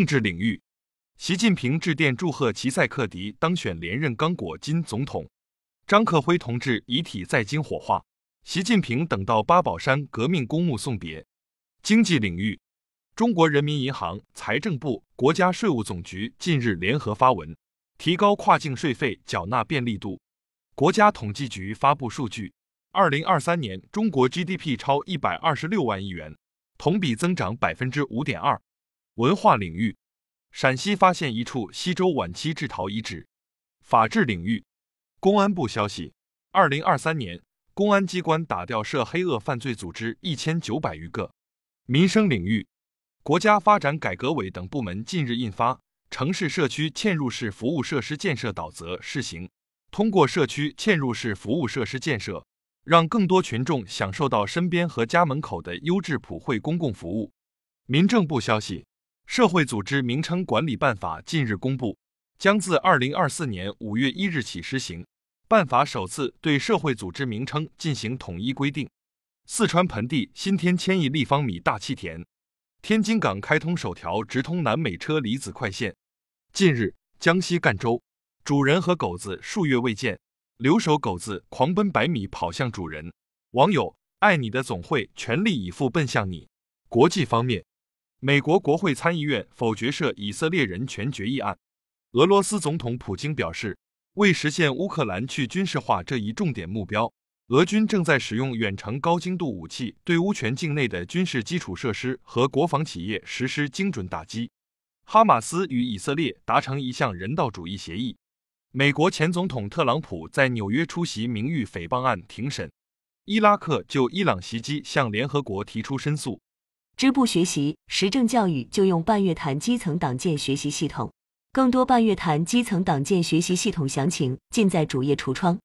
政治领域，习近平致电祝贺齐塞克迪当选连任刚果金总统。张克辉同志遗体在京火化，习近平等到八宝山革命公墓送别。经济领域，中国人民银行、财政部、国家税务总局近日联合发文，提高跨境税费缴纳便利度。国家统计局发布数据，二零二三年中国 GDP 超一百二十六万亿元，同比增长百分之五点二。文化领域，陕西发现一处西周晚期制陶遗址。法治领域，公安部消息，二零二三年公安机关打掉涉黑恶犯罪组织一千九百余个。民生领域，国家发展改革委等部门近日印发《城市社区嵌入式服务设施建设导则》试行，通过社区嵌入式服务设施建设，让更多群众享受到身边和家门口的优质普惠公共服务。民政部消息。社会组织名称管理办法近日公布，将自二零二四年五月一日起施行。办法首次对社会组织名称进行统一规定。四川盆地新添千亿立方米大气田。天津港开通首条直通南美车厘子快线。近日，江西赣州，主人和狗子数月未见，留守狗子狂奔百米跑向主人。网友爱你的总会全力以赴奔向你。国际方面。美国国会参议院否决涉以色列人权决议案。俄罗斯总统普京表示，为实现乌克兰去军事化这一重点目标，俄军正在使用远程高精度武器对乌权境内的军事基础设施和国防企业实施精准打击。哈马斯与以色列达成一项人道主义协议。美国前总统特朗普在纽约出席名誉诽谤案庭审。伊拉克就伊朗袭击向联合国提出申诉。支部学习实政教育就用半月谈基层党建学习系统，更多半月谈基层党建学习系统详情尽在主页橱窗。